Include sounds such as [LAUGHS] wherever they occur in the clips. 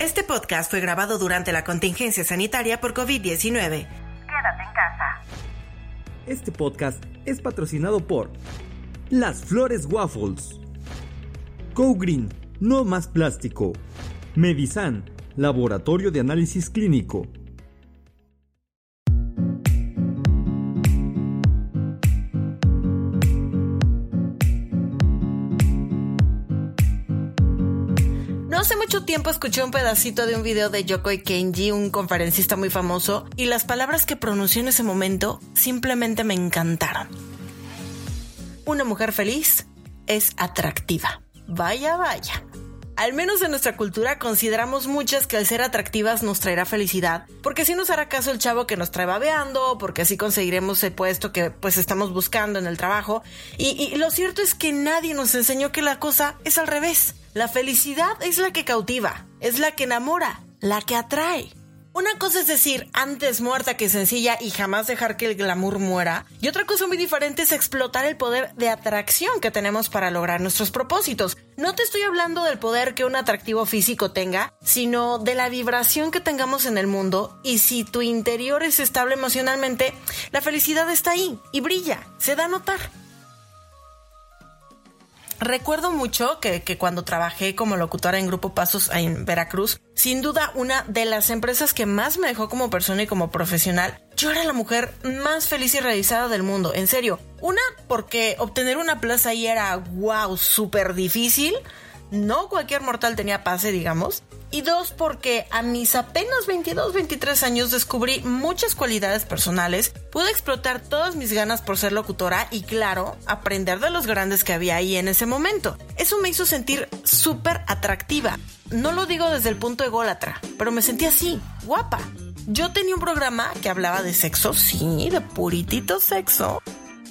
Este podcast fue grabado durante la contingencia sanitaria por COVID-19. Quédate en casa. Este podcast es patrocinado por Las Flores Waffles, Go Green, no más plástico, Medisan, Laboratorio de Análisis Clínico, mucho tiempo escuché un pedacito de un video de Yokoi Kenji, un conferencista muy famoso, y las palabras que pronunció en ese momento simplemente me encantaron. Una mujer feliz es atractiva. Vaya, vaya. Al menos en nuestra cultura consideramos muchas que al ser atractivas nos traerá felicidad, porque así nos hará caso el chavo que nos trae babeando, porque así conseguiremos el puesto que pues estamos buscando en el trabajo. Y lo cierto es que nadie nos enseñó que la cosa es al revés. La felicidad es la que cautiva, es la que enamora, la que atrae. Una cosa es decir, antes muerta que sencilla y jamás dejar que el glamour muera. Y otra cosa muy diferente es explotar el poder de atracción que tenemos para lograr nuestros propósitos. No te estoy hablando del poder que un atractivo físico tenga, sino de la vibración que tengamos en el mundo. Y si tu interior es estable emocionalmente, la felicidad está ahí y brilla, se da a notar. Recuerdo mucho que, cuando trabajé como locutora en Grupo Pasos en Veracruz, sin duda una de las empresas que más me dejó como persona y como profesional, yo era la mujer más feliz y realizada del mundo, en serio. Una, porque obtener una plaza ahí era wow, súper difícil. No cualquier mortal tenía pase, digamos. Y dos, porque a mis apenas 22, 23 años descubrí muchas cualidades personales, pude explotar todas mis ganas por ser locutora y claro, aprender de los grandes que había ahí en ese momento. Eso me hizo sentir súper atractiva. No lo digo desde el punto ególatra, pero me sentí así, guapa. Yo tenía un programa que hablaba de sexo, sí, de puritito sexo.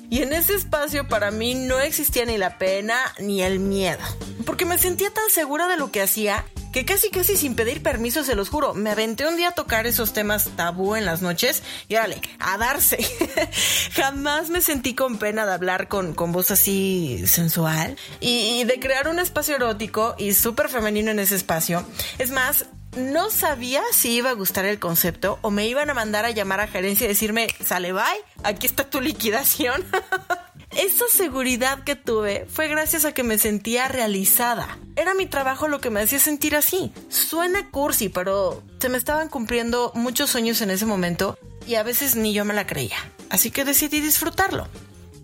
Y en ese espacio para mí no existía ni la pena ni el miedo, porque me sentía tan segura de lo que hacía que casi casi sin pedir permiso, se los juro, me aventé un día a tocar esos temas tabú en las noches y órale, a darse. [LAUGHS] Jamás me sentí con pena de hablar con, con voz así sensual y, y de crear un espacio erótico y súper femenino en ese espacio. Es más, no sabía si iba a gustar el concepto o me iban a mandar a llamar a gerencia y decirme, sale bye, aquí está tu liquidación. [LAUGHS] Esa seguridad que tuve fue gracias a que me sentía realizada. Era mi trabajo lo que me hacía sentir así. Suena cursi, pero se me estaban cumpliendo muchos sueños en ese momento y a veces ni yo me la creía. Así que decidí disfrutarlo.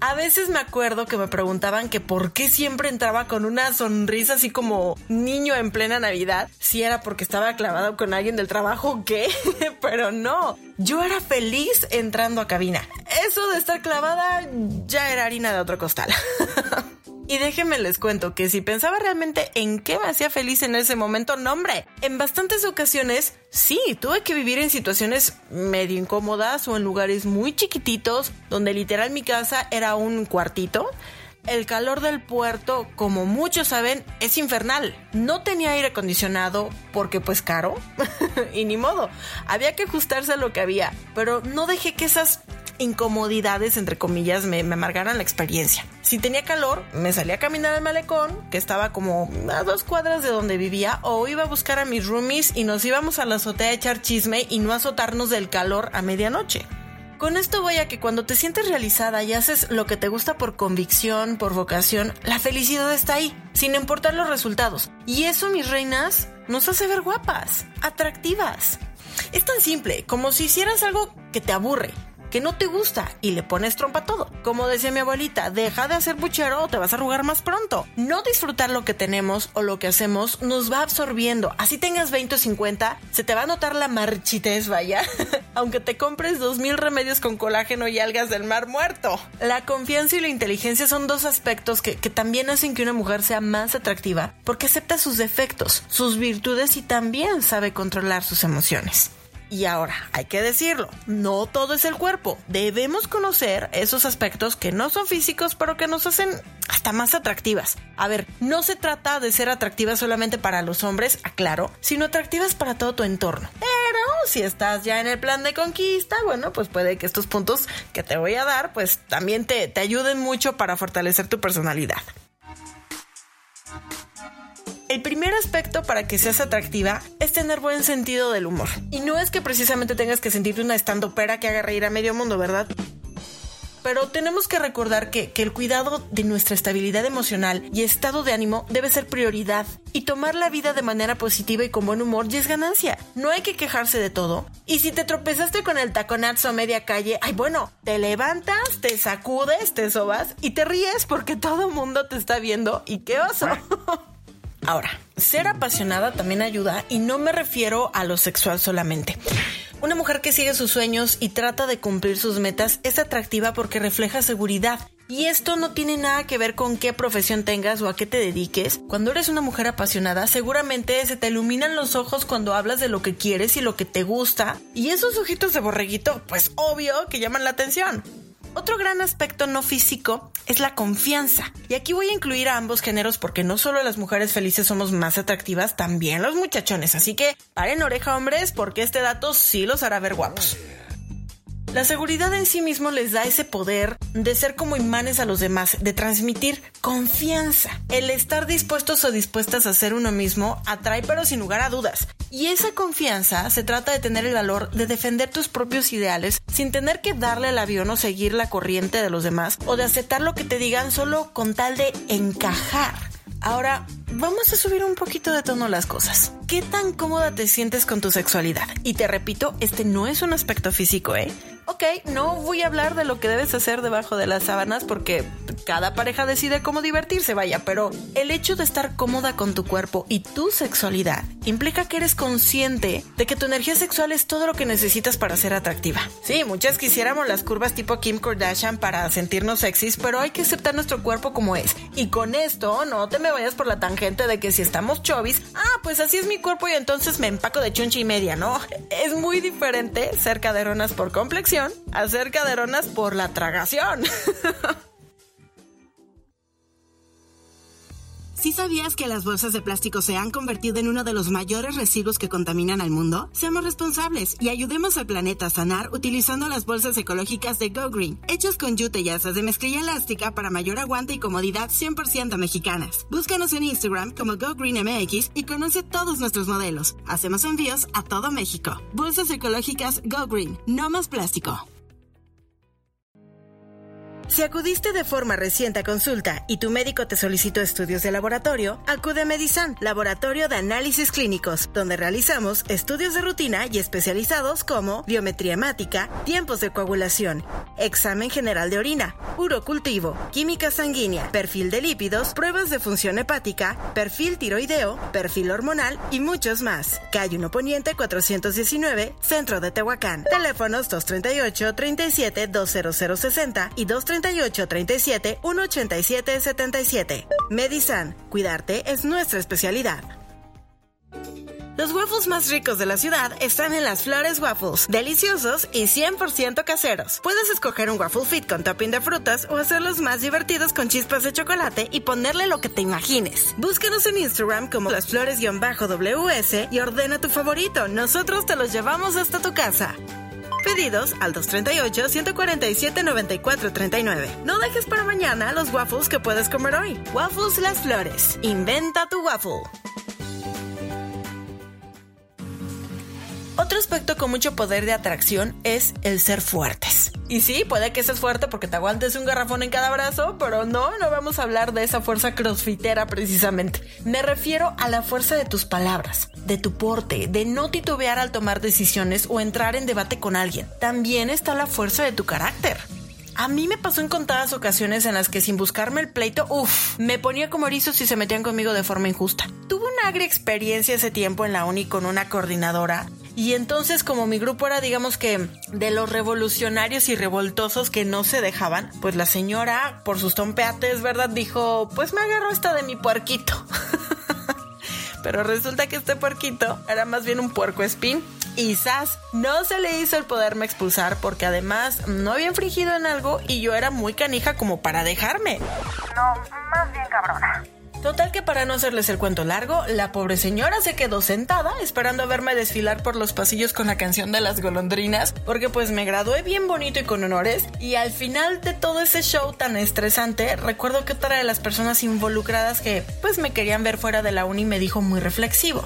A veces me acuerdo que me preguntaban que por qué siempre entraba con una sonrisa así como niño en plena Navidad, si era porque estaba clavado con alguien del trabajo o qué, [LAUGHS] pero no, yo era feliz entrando a cabina. Eso de estar clavada ya era harina de otro costal. [LAUGHS] Y déjenme les cuento que si pensaba realmente en qué me hacía feliz en ese momento, no hombre, en bastantes ocasiones sí, tuve que vivir en situaciones medio incómodas o en lugares muy chiquititos, donde literal mi casa era un cuartito. El calor del puerto, como muchos saben, es infernal. No tenía aire acondicionado porque pues caro [LAUGHS] y ni modo. Había que ajustarse a lo que había, pero no dejé que esas incomodidades, entre comillas, me, me amargaran la experiencia. Si tenía calor, me salía a caminar al malecón, que estaba como a dos cuadras de donde vivía, o iba a buscar a mis roomies y nos íbamos a la azotea a echar chisme y no azotarnos del calor a medianoche. Con esto voy a que cuando te sientes realizada y haces lo que te gusta por convicción, por vocación, la felicidad está ahí, sin importar los resultados. Y eso, mis reinas, nos hace ver guapas, atractivas. Es tan simple como si hicieras algo que te aburre, que no te gusta y le pones trompa a todo. Como decía mi abuelita, deja de hacer buchero o te vas a arrugar más pronto. No disfrutar lo que tenemos o lo que hacemos nos va absorbiendo. Así tengas 20 o 50, se te va a notar la marchitez, vaya. [LAUGHS] Aunque te compres 2000 remedios con colágeno y algas del mar muerto. La confianza y la inteligencia son dos aspectos que, que también hacen que una mujer sea más atractiva porque acepta sus defectos, sus virtudes y también sabe controlar sus emociones. Y ahora, hay que decirlo, no todo es el cuerpo. Debemos conocer esos aspectos que no son físicos, pero que nos hacen hasta más atractivas. A ver, no se trata de ser atractivas solamente para los hombres, aclaro, sino atractivas para todo tu entorno. Pero si estás ya en el plan de conquista, bueno, pues puede que estos puntos que te voy a dar, pues también te, te ayuden mucho para fortalecer tu personalidad. El primer aspecto para que seas atractiva es tener buen sentido del humor. Y no es que precisamente tengas que sentirte una estandopera que haga reír a medio mundo, ¿verdad? pero tenemos que recordar que, que, el cuidado de nuestra estabilidad emocional y estado de ánimo debe ser prioridad y tomar la vida de manera positiva y con buen humor ya es ganancia. No hay que quejarse de todo. Y si te tropezaste con el taconazo a media calle, ay bueno, te levantas, te sacudes, te sobas y te ríes porque todo el mundo te está viendo y qué oso. [LAUGHS] Ahora, ser apasionada también ayuda y no me refiero a lo sexual solamente. Una mujer que sigue sus sueños y trata de cumplir sus metas es atractiva porque refleja seguridad. Y esto no tiene nada que ver con qué profesión tengas o a qué te dediques. Cuando eres una mujer apasionada, seguramente se te iluminan los ojos cuando hablas de lo que quieres y lo que te gusta. Y esos ojitos de borreguito, pues obvio que llaman la atención. Otro gran aspecto no físico es la confianza. Y aquí voy a incluir a ambos géneros porque no solo las mujeres felices somos más atractivas, también los muchachones. Así que paren oreja hombres porque este dato sí los hará ver guapos. La seguridad en sí mismo les da ese poder de ser como imanes a los demás, de transmitir confianza. El estar dispuestos o dispuestas a ser uno mismo atrae pero sin lugar a dudas. Y esa confianza se trata de tener el valor de defender tus propios ideales sin tener que darle al avión o seguir la corriente de los demás o de aceptar lo que te digan solo con tal de encajar. Ahora, vamos a subir un poquito de tono las cosas. ¿Qué tan cómoda te sientes con tu sexualidad? Y te repito, este no es un aspecto físico, ¿eh? Ok, no voy a hablar de lo que debes hacer debajo de las sábanas porque cada pareja decide cómo divertirse, vaya, pero el hecho de estar cómoda con tu cuerpo y tu sexualidad implica que eres consciente de que tu energía sexual es todo lo que necesitas para ser atractiva. Sí, muchas quisiéramos las curvas tipo Kim Kardashian para sentirnos sexys, pero hay que aceptar nuestro cuerpo como es. Y con esto, no te me vayas por la tangente de que si estamos chovis, ah, pues así es mi cuerpo y entonces me empaco de chunchi y media, ¿no? Es muy diferente ser caderonas por complexión acerca de por la tragación. [LAUGHS] ¿Sí sabías que las bolsas de plástico se han convertido en uno de los mayores residuos que contaminan al mundo? Seamos responsables y ayudemos al planeta a sanar utilizando las bolsas ecológicas de Go Green, hechas con yute y asas de mezclilla elástica para mayor aguante y comodidad 100% mexicanas. Búscanos en Instagram como Go Green MX y conoce todos nuestros modelos. Hacemos envíos a todo México. Bolsas ecológicas Go Green, no más plástico. Si acudiste de forma reciente a consulta y tu médico te solicitó estudios de laboratorio, acude a Medisan, Laboratorio de Análisis Clínicos, donde realizamos estudios de rutina y especializados como biometría hemática, tiempos de coagulación, examen general de orina, urocultivo, química sanguínea, perfil de lípidos, pruebas de función hepática, perfil tiroideo, perfil hormonal y muchos más. Calle 1 Poniente 419, Centro de Tehuacán. Teléfonos 238 37 20060 y 238 38 37 187 77. Medisan, cuidarte es nuestra especialidad. Los waffles más ricos de la ciudad están en las Flores Waffles, deliciosos y 100% caseros. Puedes escoger un waffle fit con topping de frutas o hacerlos más divertidos con chispas de chocolate y ponerle lo que te imagines. Búscanos en Instagram como las flores-ws y ordena tu favorito. Nosotros te los llevamos hasta tu casa. Pedidos al 238-147-9439. No dejes para mañana los waffles que puedes comer hoy. Waffles Las Flores. Inventa tu waffle. Otro aspecto con mucho poder de atracción es el ser fuertes. Y sí, puede que seas fuerte porque te aguantes un garrafón en cada brazo, pero no, no vamos a hablar de esa fuerza crossfitera precisamente. Me refiero a la fuerza de tus palabras, de tu porte, de no titubear al tomar decisiones o entrar en debate con alguien. También está la fuerza de tu carácter. A mí me pasó en contadas ocasiones en las que sin buscarme el pleito, uff, me ponía como erizo si se metían conmigo de forma injusta. Tuve una agria experiencia ese tiempo en la uni con una coordinadora y entonces como mi grupo era digamos que de los revolucionarios y revoltosos que no se dejaban, pues la señora por sus tompeates, ¿verdad? Dijo, pues me agarro esta de mi puerquito. [LAUGHS] Pero resulta que este puerquito era más bien un puerco espín. Y Sas no se le hizo el poderme expulsar porque además no había infringido en algo y yo era muy canija como para dejarme. No, más bien cabrona. Total que para no hacerles el cuento largo, la pobre señora se quedó sentada esperando verme desfilar por los pasillos con la canción de las golondrinas, porque pues me gradué bien bonito y con honores, y al final de todo ese show tan estresante, recuerdo que otra de las personas involucradas que pues me querían ver fuera de la uni me dijo muy reflexivo,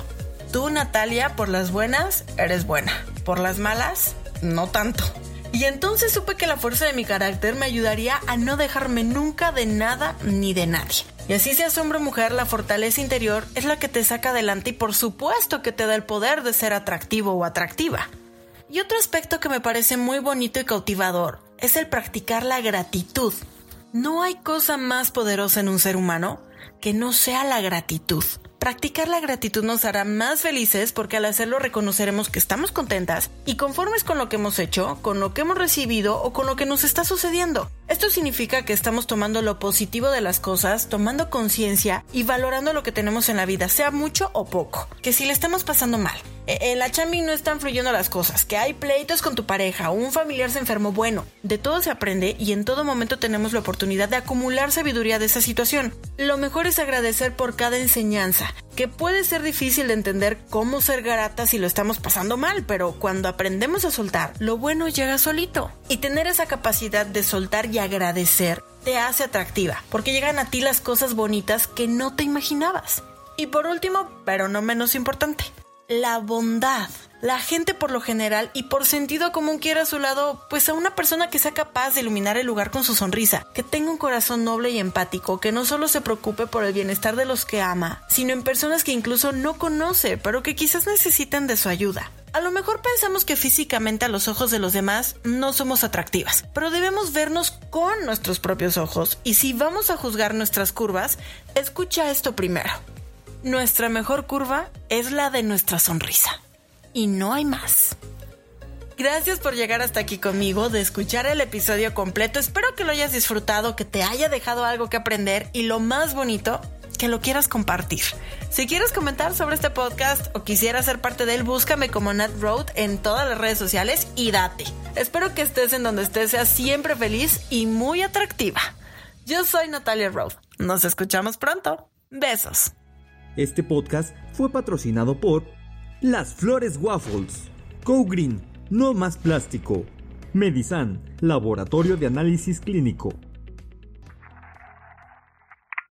tú Natalia, por las buenas, eres buena, por las malas, no tanto. Y entonces supe que la fuerza de mi carácter me ayudaría a no dejarme nunca de nada ni de nadie. Y así seas hombre o mujer, la fortaleza interior es la que te saca adelante y por supuesto que te da el poder de ser atractivo o atractiva. Y otro aspecto que me parece muy bonito y cautivador es el practicar la gratitud. No hay cosa más poderosa en un ser humano que no sea la gratitud. Practicar la gratitud nos hará más felices porque al hacerlo reconoceremos que estamos contentas y conformes con lo que hemos hecho, con lo que hemos recibido o con lo que nos está sucediendo. Esto significa que estamos tomando lo positivo de las cosas, tomando conciencia y valorando lo que tenemos en la vida, sea mucho o poco. Que si le estamos pasando mal, en la chambi no están fluyendo las cosas, que hay pleitos con tu pareja, un familiar se enfermó, bueno, de todo se aprende y en todo momento tenemos la oportunidad de acumular sabiduría de esa situación. Lo mejor es agradecer por cada enseñanza, que puede ser difícil de entender cómo ser grata si lo estamos pasando mal, pero cuando aprendemos a soltar, lo bueno llega solito. Y tener esa capacidad de soltar y agradecer te hace atractiva, porque llegan a ti las cosas bonitas que no te imaginabas. Y por último, pero no menos importante, la bondad. La gente por lo general y por sentido común quiere a su lado pues a una persona que sea capaz de iluminar el lugar con su sonrisa, que tenga un corazón noble y empático, que no solo se preocupe por el bienestar de los que ama, sino en personas que incluso no conoce, pero que quizás necesitan de su ayuda. A lo mejor pensamos que físicamente a los ojos de los demás no somos atractivas, pero debemos vernos con nuestros propios ojos y si vamos a juzgar nuestras curvas, escucha esto primero. Nuestra mejor curva es la de nuestra sonrisa y no hay más. Gracias por llegar hasta aquí conmigo, de escuchar el episodio completo. Espero que lo hayas disfrutado, que te haya dejado algo que aprender y lo más bonito, que lo quieras compartir. Si quieres comentar sobre este podcast o quisieras ser parte de él, búscame como Nat Road en todas las redes sociales y date. Espero que estés en donde estés, seas siempre feliz y muy atractiva. Yo soy Natalia Road. Nos escuchamos pronto. Besos. Este podcast fue patrocinado por las Flores Waffles. Co Green, no más plástico. Medisan, Laboratorio de Análisis Clínico.